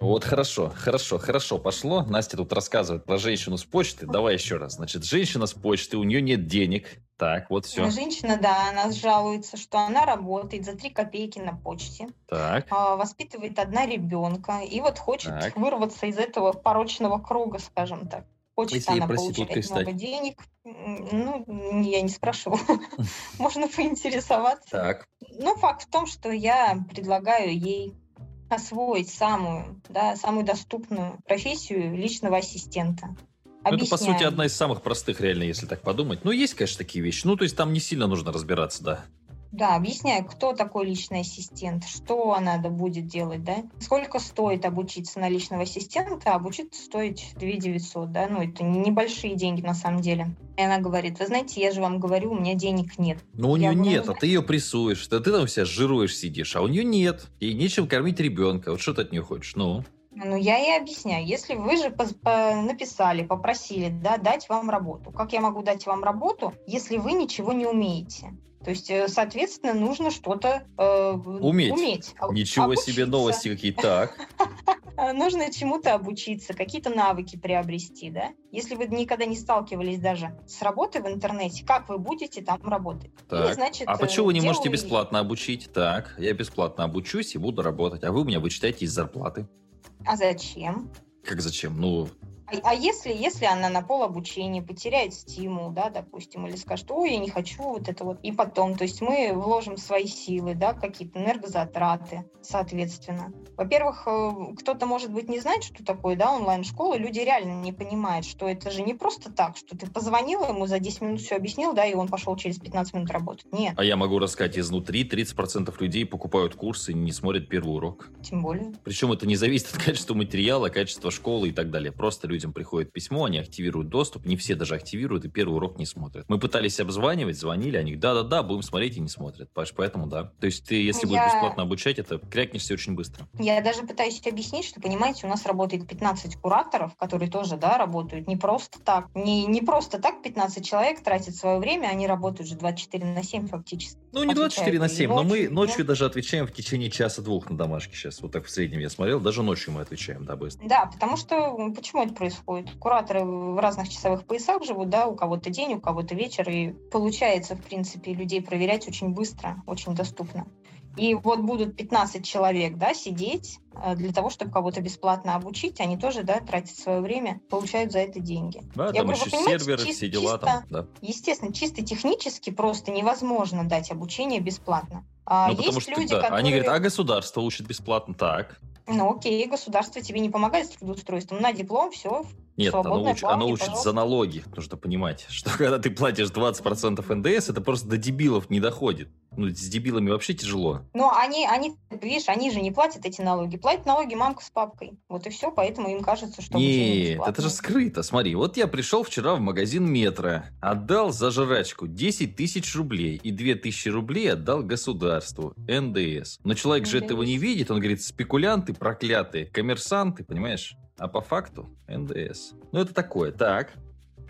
Вот хорошо, хорошо, хорошо пошло. Настя тут рассказывает про женщину с почты. Давай еще раз. Значит, женщина с почты, у нее нет денег. Так, вот все. Женщина, да, она жалуется, что она работает за 3 копейки на почте. Так. а, Воспитывает одна ребенка. И вот хочет Так. вырваться из этого порочного круга, скажем так. Хочет Если она получать много стать. денег. М, Ну, я не спрошу. Можно поинтересоваться. Так. Ну, факт в том, что я предлагаю ей освоить самую, да, самую доступную профессию личного ассистента. Ну, это, по сути, одна из самых простых, реально, если так подумать. Ну, есть, конечно, такие вещи. Ну, то есть там не сильно нужно разбираться, да. Да, объясняю, кто такой личный ассистент, что надо будет делать, да, сколько стоит обучиться на личного ассистента, обучиться стоит 2 900, да, ну это не- небольшие деньги на самом деле. И она говорит, вы знаете, я же вам говорю, у меня денег нет. Но у Я нее говорю, нет, ну, а ты ее прессуешь. Да ты там вся жируешь, сидишь, а у нее нет. Ей нечем кормить ребенка. Вот что ты от нее хочешь? Ну, Ну, я и объясняю. Если вы же пос- по- написали, попросили, да, дать вам работу. Как я могу дать вам работу, если вы ничего не умеете? То есть, э, соответственно, нужно что-то э, Уметь. уметь. а- ничего себе обучиться. новости какие. Так. Нужно чему-то обучиться, какие-то навыки приобрести, да? Если вы никогда не сталкивались даже с работой в интернете, как вы будете там работать? Так. значит, А э, почему вы не можете бесплатно обучить? Так, я бесплатно обучусь и буду работать, а вы у меня вычитаете из зарплаты. А зачем? Как зачем? Ну, А, а если, если она на пол обучения потеряет стимул, да, допустим, или скажет, ой, я не хочу вот это вот, и потом, то есть мы вложим свои силы, да, какие-то энергозатраты, соответственно. Во-первых, э, кто-то, может быть, не знает, что такое, да, онлайн-школа, люди реально не понимают, что это же не просто так, что ты позвонил ему, за 10 минут все объяснил, да, и он пошел через 15 минут работать. Нет, а я могу рассказать изнутри, 30% людей покупают курсы и не смотрят первый урок. тем более. Причем это не зависит от качества материала, качества школы и так далее. Просто людям приходит письмо, они активируют доступ, не все даже активируют и первый урок не смотрят. Мы пытались обзванивать, звонили, они да-да-да, будем смотреть и не смотрят. Паш, поэтому да. То есть ты, если будешь Я- бесплатно обучать, это крякнешься очень быстро. Я даже пытаюсь объяснить, что, понимаете, у нас работает 15 кураторов, которые тоже, да, работают не просто так. Не, не просто так 15 человек тратят свое время, они работают же 24 на 7 фактически. Ну, не 24 на Отвечают и 7, но мы ночью, да. даже отвечаем в течение часа-двух на домашке сейчас. Вот так в среднем я смотрел, даже ночью мы отвечаем, да, быстро. Да, потому что почему это происходит? Кураторы в разных часовых поясах живут, да, у кого-то день, у кого-то вечер, и получается, в принципе, людей проверять очень быстро, очень доступно. И вот будут 15 человек, да, сидеть э, для того, чтобы кого-то бесплатно обучить, они тоже, да, тратят свое время, получают за это деньги. Да, Я там говорю, еще серверы, чис- все дела там, да. Естественно, чисто технически просто невозможно дать обучение бесплатно. А Ну, потому что люди, да, которые... они говорят, а государство учит бесплатно, так. Ну окей, государство тебе не помогает с трудоустройством, на диплом, все, Нет, оно, уч- оно учит пожалуйста. за налоги. Нужно понимать, что когда ты платишь 20% НДС, это просто до дебилов не доходит. Ну, с дебилами вообще тяжело. Но они, они, видишь, они же не платят эти налоги. Платят налоги мамка с папкой. Вот и все, поэтому им кажется, что Нет, это же скрыто. Смотри, вот я пришел вчера в магазин метро, отдал за жрачку 10 тысяч рублей и 2 тысячи рублей отдал государству, НДС. Но человек же НДС. этого не видит, он говорит, спекулянты проклятые, коммерсанты, понимаешь? А по факту НДС. Ну, это такое. Так,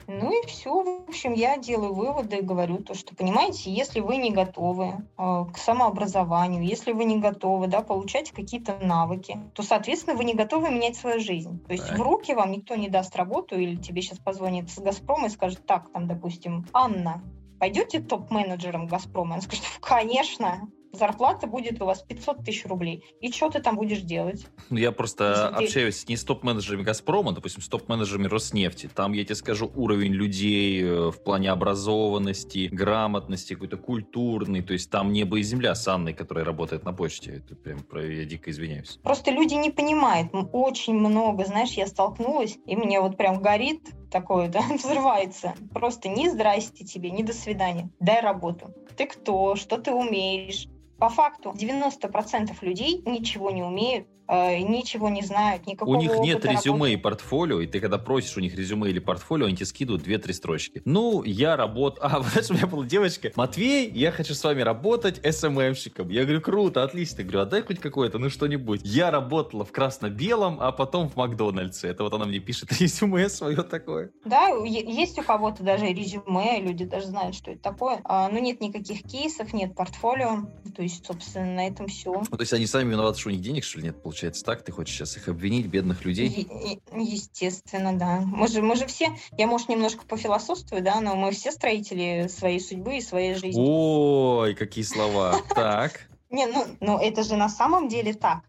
Ну и все. В общем, я делаю выводы и говорю то, что, понимаете, если вы не готовы э, к самообразованию, если вы не готовы да, получать какие-то навыки, то, соответственно, вы не готовы менять свою жизнь. То есть Так. в руки вам никто не даст работу, или тебе сейчас позвонит с Газпрома и скажет, так, там, допустим, Анна, пойдете топ-менеджером Газпрома? Она скажет, конечно, зарплата будет у вас 500 тысяч рублей. И что ты там будешь делать? Ну, я просто ты- общаюсь не с топ-менеджерами «Газпрома», допустим, с топ-менеджерами «Роснефти». Там, я тебе скажу, уровень людей э, в плане образованности, грамотности, какой-то культурный. То есть там небо и земля с Анной, которая работает на почте. Это прям, я дико извиняюсь. Просто люди не понимают. Очень много, знаешь, я столкнулась, и мне вот прям горит такое, да, взрывается. Просто ни здрасте тебе, ни до свидания. Дай работу. Ты кто? Что ты умеешь? По факту 90% людей ничего не умеют, ничего не знают, никакого У них нет резюме работы. и портфолио, и ты когда просишь у них резюме или портфолио, они тебе скидывают 2-3 строчки. Ну, я работаю... А, знаешь, у меня была девочка, Матвей, я хочу с вами работать СММщиком. Я говорю, круто, отлично. Я говорю, а дай хоть какое-то, ну что-нибудь. Я работала в красно-белом, а потом в Макдональдсе. Это вот она мне пишет резюме свое такое. Да, есть у кого-то даже резюме, люди даже знают, что это такое. А, но нет никаких кейсов, нет портфолио. То есть, собственно, на этом все. Ну, то есть они сами виноваты, что у них денег, что ли, нет? Получается так? Ты хочешь сейчас их обвинить, бедных людей? Е- естественно, да. Мы же, мы же все, я, может, немножко пофилософствую, да, но мы все строители своей судьбы и своей жизни. Ой, какие слова. Так. Не, ну, ну это же на самом деле так.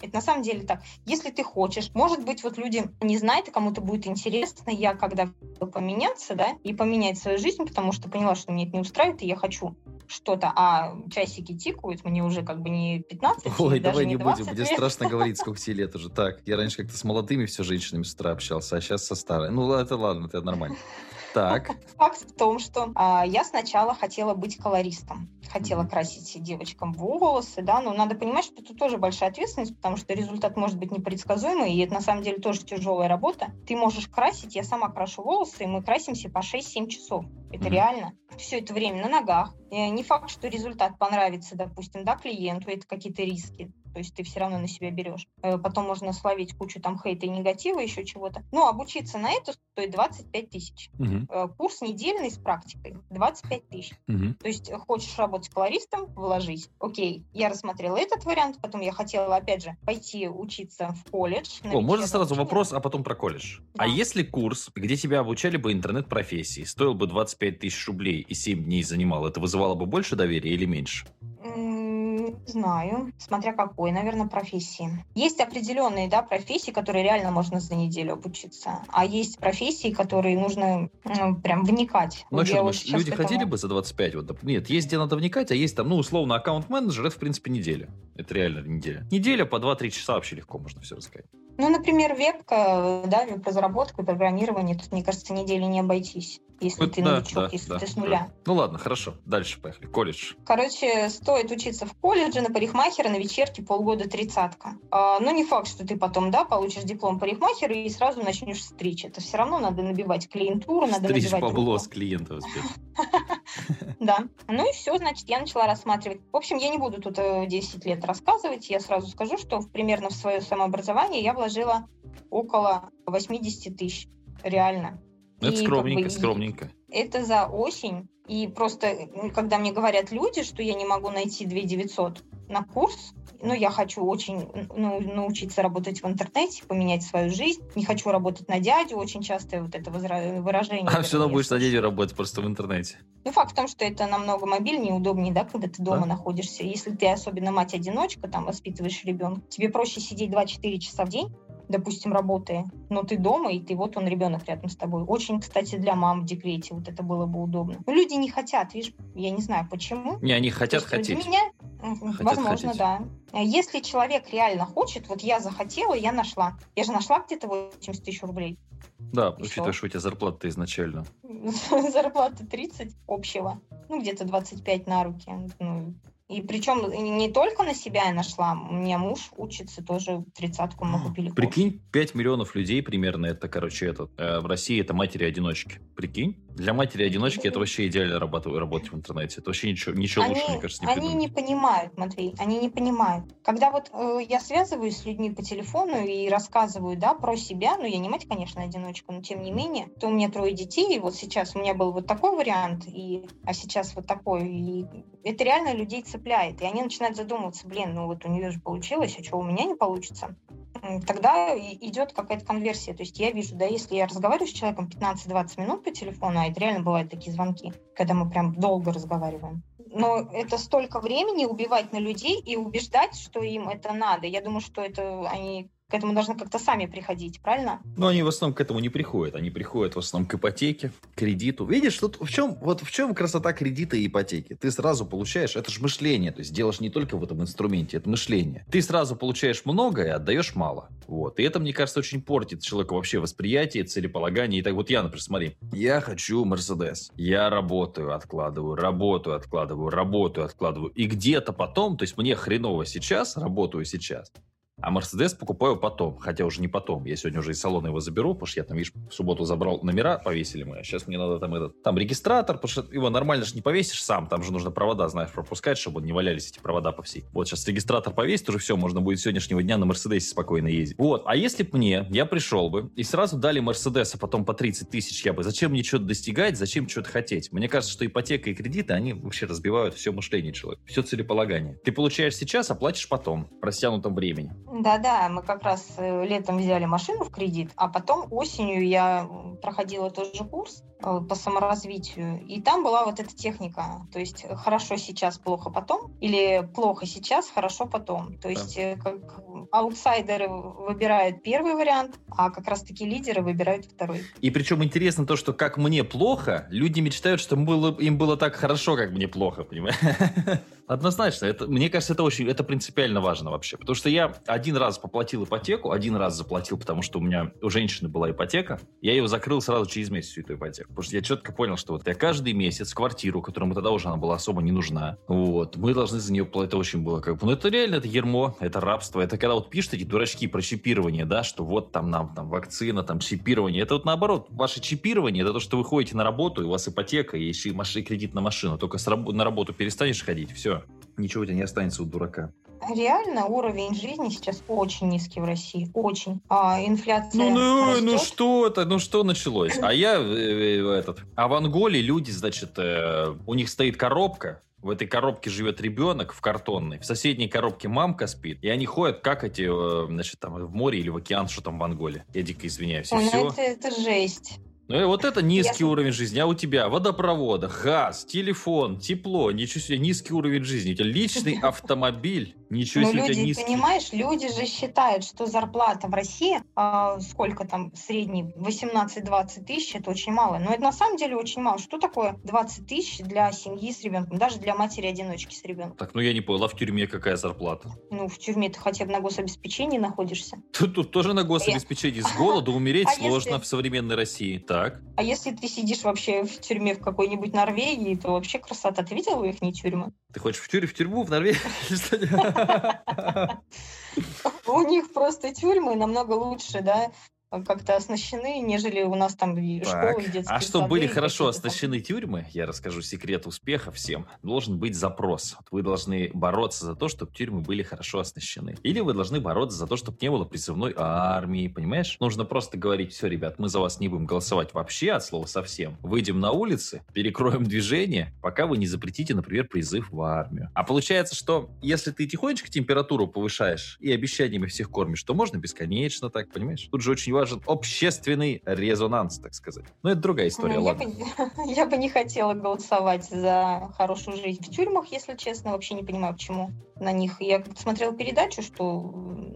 Это на самом деле так. Если ты хочешь, может быть, вот люди не знают, и кому-то будет интересно, я когда поменяться, да, и поменять свою жизнь, потому что поняла, что мне это не устраивает, и я хочу что-то, а часики тикают, мне уже как бы не 15, Ой, давай не не 20 будем, мне лет. страшно говорить, сколько тебе лет уже. Так, я раньше как-то с молодыми все женщинами с утра общался, а сейчас со старой. Ну, это ладно, это нормально. Так, Факт в том, что а, я сначала хотела быть колористом. Хотела красить девочкам волосы, да, но надо понимать, что это тоже большая ответственность, потому что результат может быть непредсказуемый, и это на самом деле тоже тяжелая работа. Ты можешь красить, я сама крашу волосы, и мы красимся по 6-7 часов. Это Мгм. реально. Все это время на ногах. Э, Не факт, что результат понравится, допустим, да, клиенту, это какие-то риски. То есть ты все равно на себя берешь. Э, Потом можно словить кучу там хейта и негатива, еще чего-то. Но обучиться на это стоит 25 тысяч. Э, Курс недельный с практикой 25 тысяч. мгм. То есть э, хочешь работать колористом, вложись. Окей, я рассмотрела этот вариант, потом я хотела, опять же, пойти учиться в колледж. О, можно сразу обучение. вопрос, а потом про колледж. Да. А если курс, где тебя обучали бы интернет-профессии, стоил бы 25 тысяч рублей и 7 дней занимал, это вызывало бы больше доверия или меньше? М, Не знаю, смотря какой, наверное, профессии. Есть определенные, да, профессии, которые реально можно за неделю обучиться, а есть профессии, которые нужно м, прям вникать. Ну, а что думаешь, вот люди этому- хотели бы за 25? Вот, нет, есть где надо вникать, а есть там, ну, условно, аккаунт-менеджер, это, в принципе, неделя. Это реально неделя. Неделя по 2-3 часа вообще легко можно все рассказать. Ну, например, вебка, да, веб-разработка, программирование, тут, мне кажется, недели не обойтись, если Вот ты да, новичок, да, если да, ты с да. нуля. Ну ладно, хорошо. Дальше поехали. Колледж. Короче, стоит учиться в колледже, на парикмахера, на вечерке полгода тридцатка. А, ну, не факт, что ты потом, да, получишь диплом парикмахера и сразу начнешь стричь. Это все равно надо набивать клиентуру, надо Стричь набивать бабло руку. с клиента. Да. Ну и все, значит, я начала рассматривать. В общем, я не буду тут э, 10 лет рассказывать. Я сразу скажу, что примерно в свое самообразование я вложила около 80 тысяч. Реально. Это И как скромненько, бы и- скромненько. Это за осень. И просто, м, когда мне говорят люди, что я не могу найти 2 900 на курс, ну, я хочу очень ну, научиться работать в интернете, поменять свою жизнь. Не хочу работать на дядю, очень частое вот это выражение. А все равно будешь на дядю работать просто в интернете. Ну, факт в том, что это намного мобильнее, удобнее, да, когда ты дома Да. находишься. Если ты особенно мать-одиночка, там, воспитываешь ребенка, тебе проще сидеть 2-4 часа в день, допустим, работая, но ты дома, и ты вот он, ребенок рядом с тобой. Очень, кстати, для мам в декрете вот это было бы удобно. Но люди не хотят, видишь, я не знаю почему. Не, они хотят есть, хотеть. меня, Хотят возможно, хотеть. да. А Если человек реально хочет, вот я захотела, я нашла. Я же нашла где-то 80 тысяч рублей. Да, И учитывая, что у тебя зарплата изначально. зарплата 30 общего, ну, где-то 25 на руки. Ну, и причем не только на себя я нашла, у меня муж учится тоже тридцатку мы купили. курс. Прикинь, 5 миллионов людей примерно, это, короче, это, э, в России это матери-одиночки. Прикинь? Для матери-одиночки это вообще идеально работать, работать в интернете. Это вообще ничего, ничего Они, лучше, мне кажется, не они придумать. не понимают, Матвей, они не понимают. Когда вот э, я связываюсь с людьми по телефону и рассказываю, да, про себя, ну, я не мать, конечно, одиночка, но тем не менее, то у меня трое детей, и вот сейчас у меня был вот такой вариант, и, а сейчас вот такой, и это реально людей цепляет, и они начинают задумываться, блин, ну вот у нее же получилось, а что у меня не получится? Тогда идет какая-то конверсия. То есть я вижу, да, если я разговариваю с человеком 15-20 минут по телефону, а это реально бывают такие звонки, когда мы прям долго разговариваем. Но это столько времени убивать на людей и убеждать, что им это надо. Я думаю, что это они к этому должны как-то сами приходить, правильно? Но они в основном к этому не приходят. Они приходят в основном к ипотеке, кредиту. Видишь, тут в чем, вот в чем красота кредита и ипотеки? Ты сразу получаешь, это же мышление, то есть делаешь не только в этом инструменте, это мышление. Ты сразу получаешь много и отдаешь мало. Вот. И это, мне кажется, очень портит человеку вообще восприятие, целеполагание. И так вот я, например, смотри, я хочу Мерседес. Я работаю, откладываю, работаю, откладываю, работаю, откладываю. И где-то потом, то есть мне хреново сейчас, работаю сейчас, А Мерседес покупаю потом, хотя уже не потом. Я сегодня уже из салона его заберу, потому что я там, видишь, в субботу забрал номера, повесили мы. А сейчас мне надо там этот, там регистратор, потому что его нормально же не повесишь сам, там же нужно провода, знаешь, пропускать, чтобы не валялись эти провода по всей. Вот сейчас регистратор повесить, уже все, можно будет сегодняшнего дня на Мерседесе спокойно ездить. Вот, а если бы мне, я пришел бы, и сразу дали Мерседес, а потом по 30 тысяч, я бы, зачем мне что-то достигать, зачем что-то хотеть? Мне кажется, что ипотека и кредиты, они вообще разбивают все мышление человека, все целеполагание. Ты получаешь сейчас, а потом, в растянутом времени. Да-да, мы как раз э, летом взяли машину в кредит, а потом осенью я проходила тот же курс э, по саморазвитию, и там была вот эта техника, то есть хорошо сейчас, плохо потом, или плохо сейчас, хорошо потом. То есть да. Э, как аутсайдеры выбирают первый вариант, а как раз-таки лидеры выбирают второй. И причем интересно то, что как мне плохо, люди мечтают, что было, им было так хорошо, как мне плохо, понимаешь? Однозначно, это, мне кажется, это очень, это принципиально важно вообще, потому что я один раз поплатил ипотеку, один раз заплатил, потому что у меня у женщины была ипотека, я ее закрыл сразу через месяц всю эту ипотеку, потому что я четко понял, что вот я каждый месяц квартиру, которому тогда уже она была особо не нужна, вот, мы должны за нее платить, это очень было как бы, ну это реально, это ермо, это рабство, это когда вот пишут эти дурачки про чипирование, да, что вот там нам там вакцина, там чипирование, это вот наоборот, ваше чипирование, это то, что вы ходите на работу, и у вас ипотека, и еще и маш... кредит на машину, только с раб... на работу перестанешь ходить, все, ничего у тебя не останется у дурака. Реально уровень жизни сейчас очень низкий в России, очень. А инфляция. Ну, ну, ну что это, ну что началось? А я э, э, этот. А в Анголе люди, значит, э, у них стоит коробка, в этой коробке живет ребенок в картонной, в соседней коробке мамка спит, и они ходят, как эти, значит, там в море или в океан, что там в Анголе. Я дико извиняюсь. Ой, ну это, это жесть. Ну и вот это низкий я... уровень жизни. А у тебя водопровода, газ, телефон, тепло, ничего себе, низкий уровень жизни. У тебя личный автомобиль. Ничего ну, себе, люди, низкий. понимаешь, люди же считают, что зарплата в России, э, сколько там, средний, 18-20 тысяч, это очень мало. Но это на самом деле очень мало. Что такое 20 тысяч для семьи с ребенком, даже для матери-одиночки с ребенком? Так, ну я не понял, а в тюрьме какая зарплата? Ну, в тюрьме ты хотя бы на гособеспечении находишься. Тут, тут тоже на гособеспечении. С голоду умереть а сложно в современной России. Так. А если ты сидишь вообще в тюрьме в какой-нибудь Норвегии, то вообще красота. Ты видел их не тюрьмы? Ты хочешь в тюрьму, в тюрьму в Норвегии? У них просто тюрьмы намного лучше, да, как-то оснащены, нежели у нас там и школы, и детские А чтобы были хорошо оснащены тюрьмы, я расскажу секрет успеха всем, должен быть запрос. Вы должны бороться за то, чтобы тюрьмы были хорошо оснащены. Или вы должны бороться за то, чтобы не было призывной армии, понимаешь? Нужно просто говорить, все, ребят, мы за вас не будем голосовать вообще, от слова совсем. Выйдем на улицы, перекроем движение, пока вы не запретите, например, призыв в армию. А получается, что если ты тихонечко температуру повышаешь и обещаниями всех кормишь, то можно бесконечно так, понимаешь? Тут же очень важен общественный резонанс, так сказать. Но это другая история, ну, ладно. Я бы, я бы не хотела голосовать за хорошую жизнь в тюрьмах, если честно. Вообще не понимаю, почему на них. Я смотрела передачу, что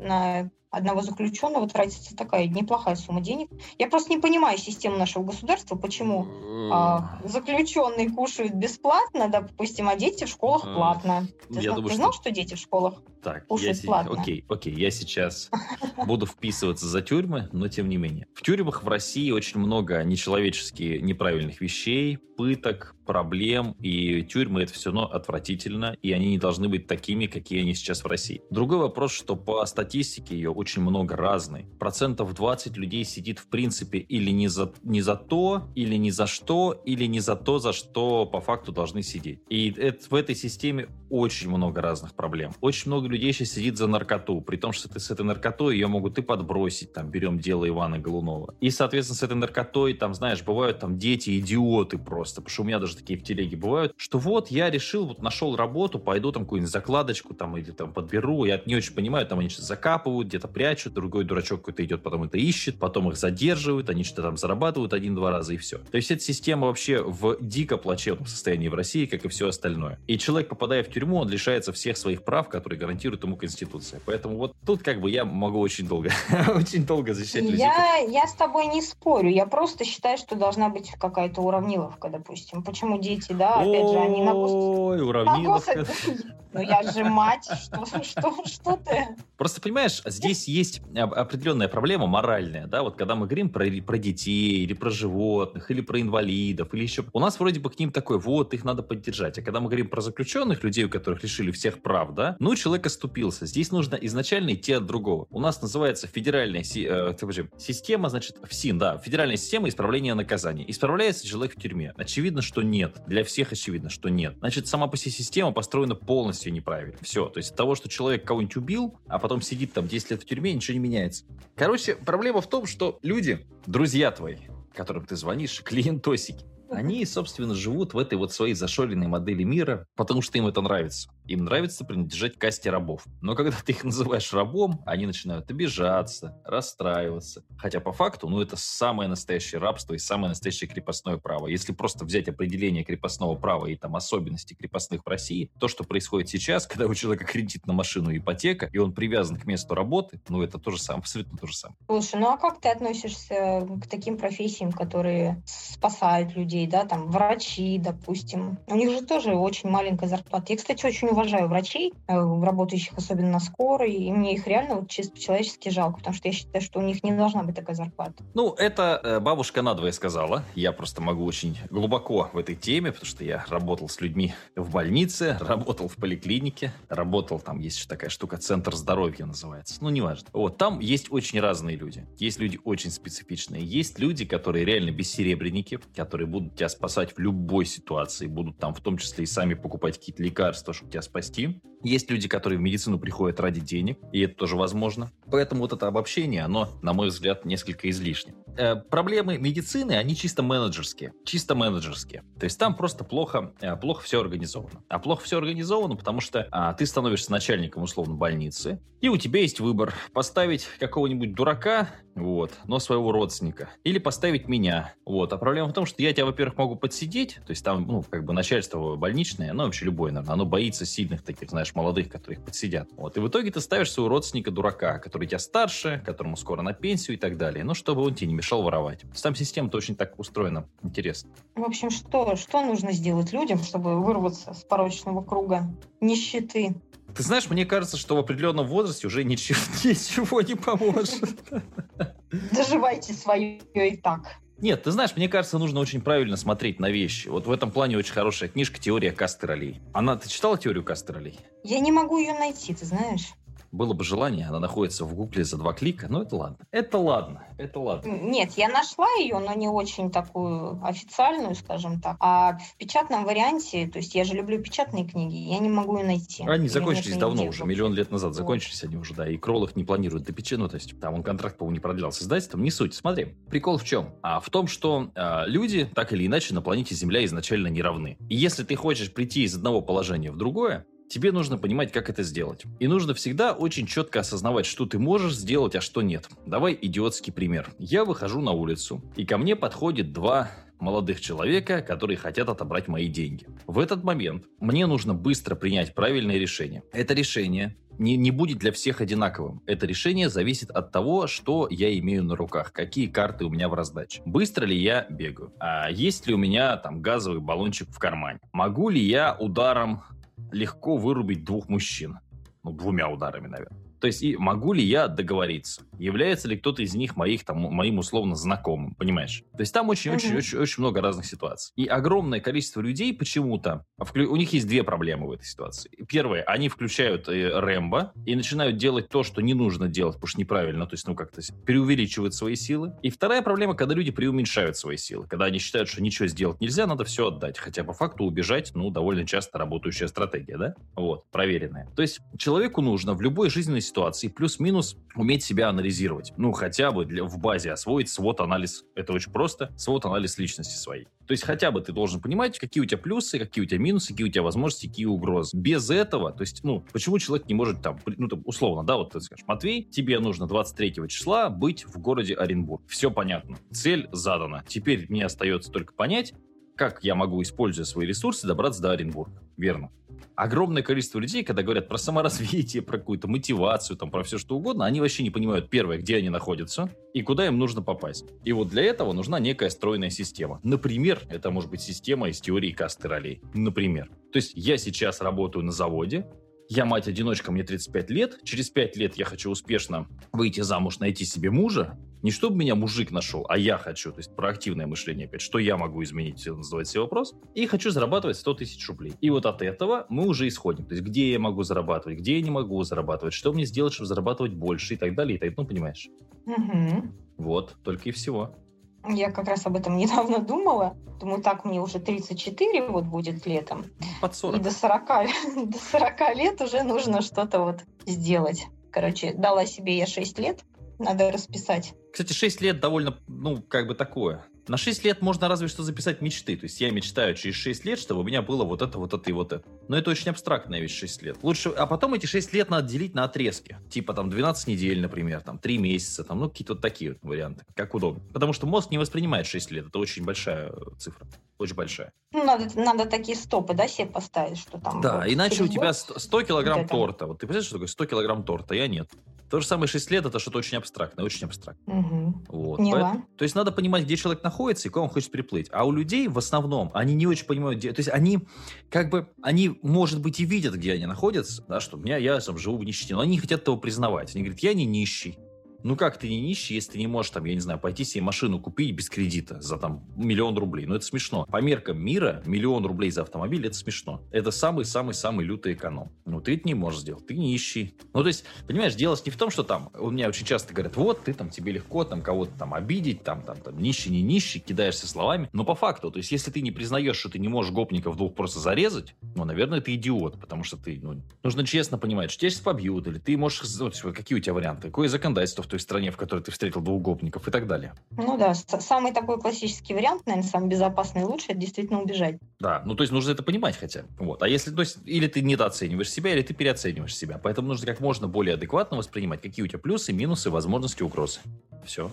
на одного заключенного тратится такая неплохая сумма денег. Я просто не понимаю систему нашего государства, почему а, заключенные кушают бесплатно, допустим, а дети в школах платно. Ты, я знал, думаю, ты знал, что... что дети в школах так, кушают я платно? Окей, окей, я сейчас буду вписываться за тюрьмы, но тем не менее. В тюрьмах в России очень много нечеловечески неправильных вещей, пыток, проблем, и тюрьмы это все равно отвратительно, и они не должны быть такими, какие они сейчас в России. Другой вопрос, что по статистике ее очень много разной. Процентов 20 людей сидит в принципе или не за, не за то, или не за что, или не за то, за что по факту должны сидеть. И это, в этой системе очень много разных проблем. Очень много людей сейчас сидит за наркоту, при том, что ты с этой наркотой ее могут и подбросить, там, берем дело Ивана Голунова. И, соответственно, с этой наркотой, там, знаешь, бывают там дети идиоты просто, потому что у меня даже такие в телеге бывают, что вот я решил, вот нашел работу, пойду там какую-нибудь закладочку там или там подберу, я не очень понимаю, там они что-то закапывают, где-то прячут, другой дурачок какой-то идет, потом это ищет, потом их задерживают, они что-то там зарабатывают один-два раза и все. То есть эта система вообще в дико плачевном состоянии в России, как и все остальное. И человек, попадая в тюрьму, он лишается всех своих прав, которые гарантирует ему Конституция. Поэтому вот тут как бы я могу очень долго, очень долго защищать людей. Я, я с тобой не спорю, я просто считаю, что должна быть какая-то уравниловка, допустим. Почему дети, да, опять же, они на Ой, уравниловка. Ну я же мать, что, что, что ты? Просто понимаешь, здесь есть определенная проблема моральная, да, вот когда мы говорим про, про детей, или про животных, или про инвалидов, или еще... У нас вроде бы к ним такой, вот, их надо поддержать. А когда мы говорим про заключенных людей, у которых лишили всех прав, да, ну, человек оступился. Здесь нужно изначально идти от другого. У нас называется федеральная си, э, система, значит, ФСИН, да, федеральная система исправления наказаний. Исправляется человек в тюрьме. Очевидно, что нет. Для всех очевидно, что нет. Значит, сама по себе система построена полностью неправильно. Все. То есть от того, что человек кого-нибудь убил, а потом сидит там 10 лет в тюрьме, ничего не меняется. Короче, проблема в том, что люди, друзья твои, которым ты звонишь, клиентосики, они, собственно, живут в этой вот своей зашоренной модели мира, потому что им это нравится. Им нравится принадлежать касте рабов. Но когда ты их называешь рабом, они начинают обижаться, расстраиваться. Хотя по факту, ну, это самое настоящее рабство и самое настоящее крепостное право. Если просто взять определение крепостного права и там особенности крепостных в России, то, что происходит сейчас, когда у человека кредит на машину ипотека, и он привязан к месту работы, ну, это то же самое, абсолютно то же самое. Слушай, ну а как ты относишься к таким профессиям, которые спасают людей, да, там, врачи, допустим? У них же тоже очень маленькая зарплата. Я, кстати, очень уважаю врачей, э, работающих особенно на скорой, и мне их реально вот чисто по-человечески жалко, потому что я считаю, что у них не должна быть такая зарплата. Ну, это э, бабушка надвое сказала. Я просто могу очень глубоко в этой теме, потому что я работал с людьми в больнице, работал в поликлинике, работал, там есть еще такая штука, центр здоровья называется. Ну, неважно. Вот, там есть очень разные люди. Есть люди очень специфичные. Есть люди, которые реально бессеребренники, которые будут тебя спасать в любой ситуации, будут там в том числе и сами покупать какие-то лекарства, чтобы тебя спасти. Есть люди, которые в медицину приходят ради денег, и это тоже возможно. Поэтому вот это обобщение, оно, на мой взгляд, несколько излишне. Э, проблемы медицины, они чисто менеджерские. Чисто менеджерские. То есть там просто плохо, э, плохо все организовано. А плохо все организовано, потому что а, ты становишься начальником, условно, больницы, и у тебя есть выбор поставить какого-нибудь дурака, вот, но своего родственника, или поставить меня, вот. А проблема в том, что я тебя, во-первых, могу подсидеть, то есть там, ну, как бы начальство больничное, ну, вообще любое, наверное, оно боится сильных таких, знаешь, молодых, которые их подсидят. Вот, и в итоге ты ставишь своего родственника дурака, который тебя старше, которому скоро на пенсию и так далее, ну, чтобы он тебе не мешал воровать. Там система-то очень так устроена. Интересно. В общем, что, что нужно сделать людям, чтобы вырваться с порочного круга нищеты? Ты знаешь, мне кажется, что в определенном возрасте уже ничего, ничего не поможет. Доживайте свое и так. Нет, ты знаешь, мне кажется, нужно очень правильно смотреть на вещи. Вот в этом плане очень хорошая книжка «Теория касты ролей». Она, ты читала теорию касты ролей? Я не могу ее найти, ты знаешь было бы желание, она находится в гугле за два клика, но это ладно. Это ладно, это ладно. Нет, я нашла ее, но не очень такую официальную, скажем так. А в печатном варианте, то есть я же люблю печатные книги, я не могу ее найти. Они закончились давно уже, миллион лет назад закончились они уже, да, и Кролл их не планирует допечатать, ну, то есть там он контракт, по-моему, не продлял с издательством, не суть. Смотри, прикол в чем? А в том, что а, люди, так или иначе, на планете Земля изначально не равны. И если ты хочешь прийти из одного положения в другое, тебе нужно понимать, как это сделать. И нужно всегда очень четко осознавать, что ты можешь сделать, а что нет. Давай идиотский пример. Я выхожу на улицу, и ко мне подходит два молодых человека, которые хотят отобрать мои деньги. В этот момент мне нужно быстро принять правильное решение. Это решение не, не будет для всех одинаковым. Это решение зависит от того, что я имею на руках, какие карты у меня в раздаче. Быстро ли я бегаю? А есть ли у меня там газовый баллончик в кармане? Могу ли я ударом легко вырубить двух мужчин. Ну, двумя ударами, наверное. То есть, и могу ли я договориться? Является ли кто-то из них моих, там, моим условно знакомым, понимаешь? То есть, там очень-очень-очень mm-hmm. очень много разных ситуаций. И огромное количество людей почему-то, у них есть две проблемы в этой ситуации. Первое, они включают э, Рэмбо и начинают делать то, что не нужно делать, потому что неправильно, то есть, ну, как-то преувеличивают свои силы. И вторая проблема, когда люди преуменьшают свои силы, когда они считают, что ничего сделать нельзя, надо все отдать. Хотя по факту убежать, ну, довольно часто работающая стратегия, да? Вот, проверенная. То есть, человеку нужно в любой жизненной ситуации плюс-минус уметь себя анализировать. Ну, хотя бы для, в базе освоить свод-анализ. Это очень просто. Свод-анализ личности своей. То есть хотя бы ты должен понимать, какие у тебя плюсы, какие у тебя минусы, какие у тебя возможности, какие угрозы. Без этого, то есть, ну, почему человек не может там, ну, там, условно, да, вот ты скажешь, Матвей, тебе нужно 23 числа быть в городе Оренбург. Все понятно. Цель задана. Теперь мне остается только понять, как я могу, используя свои ресурсы, добраться до Оренбурга. Верно. огромное количество людей, когда говорят про саморазвитие, про какую-то мотивацию, там, про все что угодно, они вообще не понимают, первое, где они находятся и куда им нужно попасть. И вот для этого нужна некая стройная система. Например, это может быть система из теории касты ролей. Например. То есть я сейчас работаю на заводе, я мать-одиночка, мне 35 лет, через 5 лет я хочу успешно выйти замуж, найти себе мужа, не чтобы меня мужик нашел, а я хочу, то есть проактивное мышление опять, что я могу изменить, называть себе вопрос, и хочу зарабатывать 100 тысяч рублей. И вот от этого мы уже исходим, то есть где я могу зарабатывать, где я не могу зарабатывать, что мне сделать, чтобы зарабатывать больше и так далее, и так, ну, понимаешь? Угу. Вот, только и всего. Я как раз об этом недавно думала. Думаю, так, мне уже 34 вот будет летом. Под 40. И до 40, до 40 лет уже нужно что-то вот сделать. Короче, дала себе я 6 лет, надо расписать. Кстати, 6 лет довольно, ну, как бы такое. На 6 лет можно разве что записать мечты. То есть я мечтаю через 6 лет, чтобы у меня было вот это, вот это и вот это. Но это очень абстрактная вещь 6 лет. Лучше, а потом эти 6 лет надо делить на отрезки. Типа там 12 недель, например, там 3 месяца, там, ну, какие-то вот такие вот варианты, как удобно. Потому что мозг не воспринимает 6 лет. Это очень большая цифра. Очень большая. Ну, надо, надо такие стопы, да, себе поставить, что там... Да, вот иначе у тебя год 100, 100 килограмм вот это. торта. Вот ты представляешь, что такое 100 килограмм торта? Я нет. То же самое 6 лет, это что-то очень абстрактное, очень абстрактное. Мгм. Вот. Поняла. Поэт- То есть надо понимать, где человек находится и куда он хочет приплыть. А у людей в основном, они не очень понимают, где... То есть они как бы, они, может быть, и видят, где они находятся, да, что у меня, я там живу в нищете, но они не хотят этого признавать. Они говорят, я не нищий. Ну как ты не нищий, если ты не можешь, там, я не знаю, пойти себе машину купить без кредита за там миллион рублей? Ну это смешно. По меркам мира миллион рублей за автомобиль это смешно. Это самый-самый-самый лютый эконом. Ну ты это не можешь сделать, ты нищий. Ну то есть, понимаешь, дело не в том, что там, у меня очень часто говорят, вот ты там, тебе легко там кого-то там обидеть, там, там, там, нищий, не нищий, кидаешься словами. Но по факту, то есть если ты не признаешь, что ты не можешь гопников двух просто зарезать, ну, наверное, ты идиот, потому что ты, ну, нужно честно понимать, что тебя сейчас побьют, или ты можешь, вот, какие у тебя варианты, какое законодательство в той стране, в которой ты встретил двух гопников и так далее. Ну да, самый такой классический вариант, наверное, самый безопасный и лучший, это действительно убежать. Да, ну то есть нужно это понимать хотя бы. Вот. А если, то есть, или ты недооцениваешь себя, или ты переоцениваешь себя. Поэтому нужно как можно более адекватно воспринимать, какие у тебя плюсы, минусы, возможности, угрозы. Все.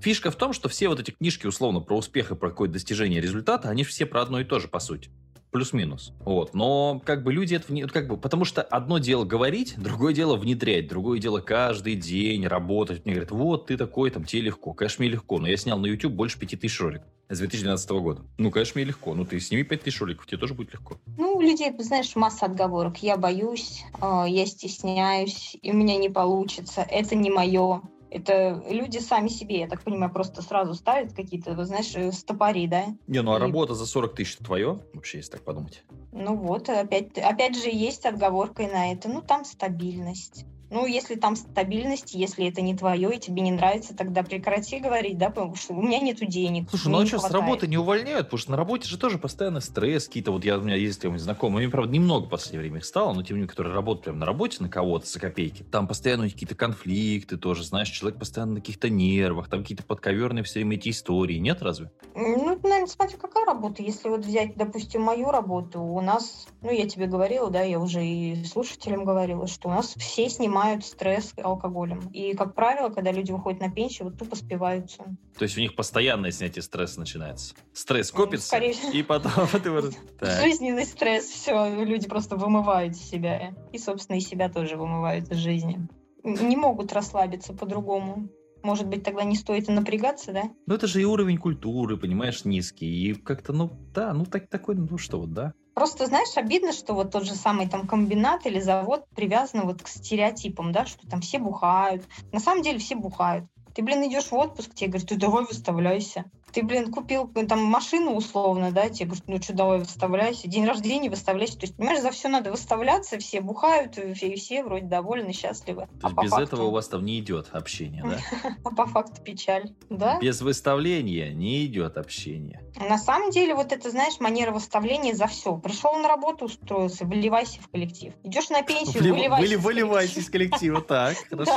Фишка в том, что все вот эти книжки, условно, про успех и про какое-то достижение результата, они все про одно и то же, по сути. Плюс-минус. Вот. Но как бы люди это... Как бы, потому что одно дело говорить, другое дело внедрять, другое дело каждый день работать. Мне говорят, вот ты такой, там тебе легко. Конечно, мне легко, но я снял на YouTube больше 5000 роликов с 2012 года. Ну, конечно, мне легко. Ну, ты сними 5000 роликов, тебе тоже будет легко. Ну, у людей, знаешь, масса отговорок. Я боюсь, э, я стесняюсь, и у меня не получится, это не мое. Это люди сами себе, я так понимаю, просто сразу ставят какие-то, знаешь, э, стопори, да? Не, ну а И- работа за 40 тысяч твое, вообще, если так подумать. Ну вот, опять, опять же, есть отговорка и на это. Ну, там стабильность. Ну, если там стабильность, если это не твое и тебе не нравится, тогда прекрати говорить, да, потому что у меня нету денег. Слушай, ну а что, с работы не увольняют? Потому что на работе же тоже постоянно стресс какие-то. Вот я, у меня есть там знакомые, мне, правда, немного в последнее время их стало, но тем не менее, которые работают прямо на работе на кого-то за копейки. Там постоянно какие-то конфликты тоже, знаешь, человек постоянно на каких-то нервах, там какие-то подковерные все время эти истории. Нет разве? Ну, наверное, смотри, какая работа. Если вот взять, допустим, мою работу, у нас, ну, я тебе говорила, да, я уже и слушателям говорила, что у нас все снимают стресс алкоголем. И, как правило, когда люди выходят на пенсию, вот тупо спиваются. То есть у них постоянное снятие стресса начинается. Стресс Ну, копится, скорее- и потом ты. Жизненный стресс, все, люди просто вымывают себя. И, собственно, и себя тоже вымывают из жизни. Не могут расслабиться по-другому. Может быть, тогда не стоит и напрягаться, да? Ну это же и уровень культуры, понимаешь, низкий. И как-то, ну да, ну так, такой, ну что вот, да. Просто, знаешь, обидно, что вот тот же самый там комбинат или завод привязан вот к стереотипам, да, что там все бухают. На самом деле все бухают. Ты, блин, идешь в отпуск, тебе говорят, ты давай выставляйся. Ты, блин, купил ну, там машину условно, да, тебе говорят, ну что, давай выставляйся. День рождения выставляйся. То есть, понимаешь, за все надо выставляться, все бухают, и все, и все вроде довольны, счастливы. То есть по без факту- этого у вас там не идет общение, да? А по факту печаль, да? Без выставления не идет общение. На самом деле, вот это, знаешь, манера выставления за все. Пришел на работу, устроился, выливайся в коллектив. Идешь на пенсию, выливайся. Выливайся из коллектива, так, хорошо.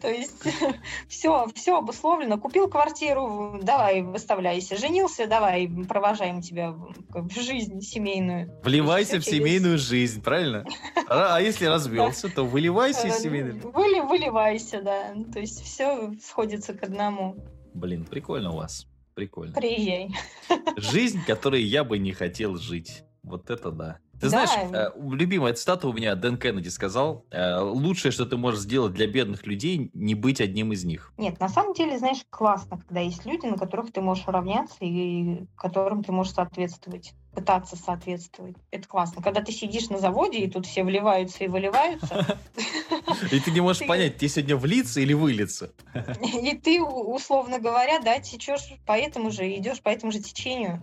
То есть все, все обусловлено. Купил квартиру, давай выставляйся. Женился, давай провожаем тебя в жизнь семейную. Вливайся в через- семейную жизнь, правильно? А а если развелся, то выливайся из Э, семейной... Выли, выливайся, да. То есть все сходится к одному. Блин, прикольно у вас. Прикольно. Приезжай. Жизнь, которой я бы не хотел жить. Вот это да. Ты Да. знаешь, э, любимая цитата у меня Дэн Кеннеди сказал, э, лучшее, что ты можешь сделать для бедных людей, не быть одним из них. Нет, на самом деле, знаешь, классно, когда есть люди, на которых ты можешь равняться и которым ты можешь соответствовать, пытаться соответствовать. Это классно. Когда ты сидишь на заводе, и тут все вливаются и выливаются, И ты не можешь Ты- понять, тебе сегодня влиться или вылиться. и ты, условно говоря, да, течешь по этому же, идешь по этому же течению.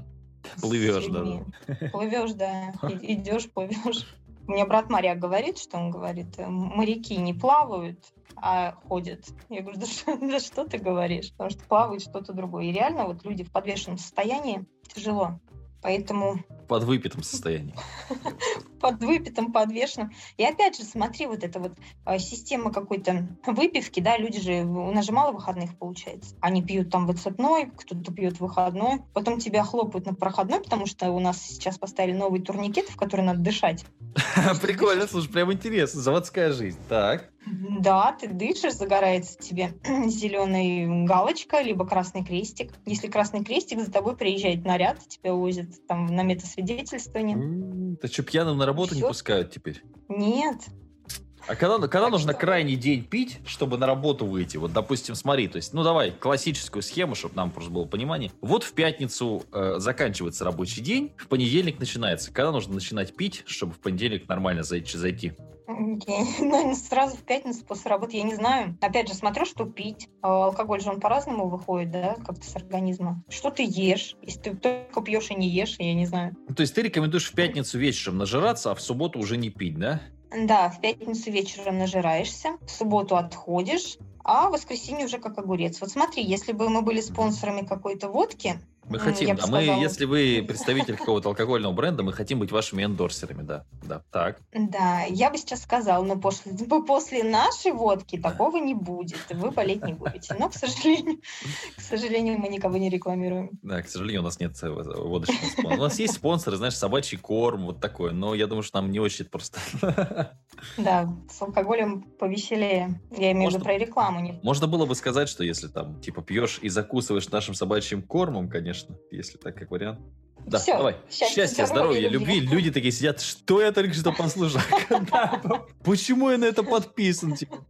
Плывешь, да. Плывешь, да, идешь, плывешь. Меня брат моряк говорит, что он говорит, моряки не плавают, а ходят. Я говорю, да что, да что ты говоришь? Потому что плавает что-то другое. И реально вот люди в подвешенном состоянии тяжело. Поэтому В подвыпитом состоянии. под выпитым, подвешенным. И опять же, смотри, вот эта вот а, система какой-то выпивки, да, люди же, у нас же мало выходных получается. Они пьют там выцепной, кто-то пьет выходной, потом тебя хлопают на проходной, потому что у нас сейчас поставили новый турникет, в который надо дышать. Прикольно, слушай, прям интересно. Заводская жизнь. Так. Да, ты дышишь, загорается тебе зеленая галочка, либо красный крестик. Если красный крестик, за тобой приезжает наряд, тебя возят там на метасвидетельствование. Ты что, пьяным на работу не Всё. пускают теперь? Нет, А когда, когда Так нужно что- крайний день пить, чтобы на работу выйти? Вот, допустим, смотри, то есть, ну давай, классическую схему, чтобы нам просто было понимание. Вот в пятницу э, заканчивается рабочий день, в понедельник начинается. Когда нужно начинать пить, чтобы в понедельник нормально зайти? зайти? Я, наверное, сразу в пятницу после работы, я не знаю. Опять же, смотрю, что пить. А Алкоголь же он по-разному выходит, да, как-то с организма. Что ты ешь? Если ты только пьешь и не ешь, я не знаю. Ну, то есть ты рекомендуешь в пятницу вечером нажираться, а в субботу уже не пить, да? Да, в пятницу вечером нажираешься, в субботу отходишь, а в воскресенье уже как огурец. Вот смотри, если бы мы были спонсорами какой-то водки, Мы м, хотим, да. Мы, если вы представитель какого-то алкогольного бренда, мы хотим быть вашими эндорсерами, да. Да, так. Да, я бы сейчас сказала, но после, после нашей водки такого не будет, вы болеть не будете. Но, к сожалению, к сожалению, мы никого не рекламируем. Да, к сожалению, у нас нет э, водочного спонсора. У нас есть спонсоры, знаешь, собачий корм, вот такое, но я думаю, что нам не очень просто. Да, с алкоголем повеселее. Я имею в виду про рекламу. Можно было бы сказать, что если там, типа, пьешь и закусываешь нашим собачьим кормом, конечно, если так как вариант. Да, Всё, давай. счастья, Счастья, здоровья, здоровья, любви. любви. Люди такие сидят, что я только что послушал. Почему я на это подписан? Типа,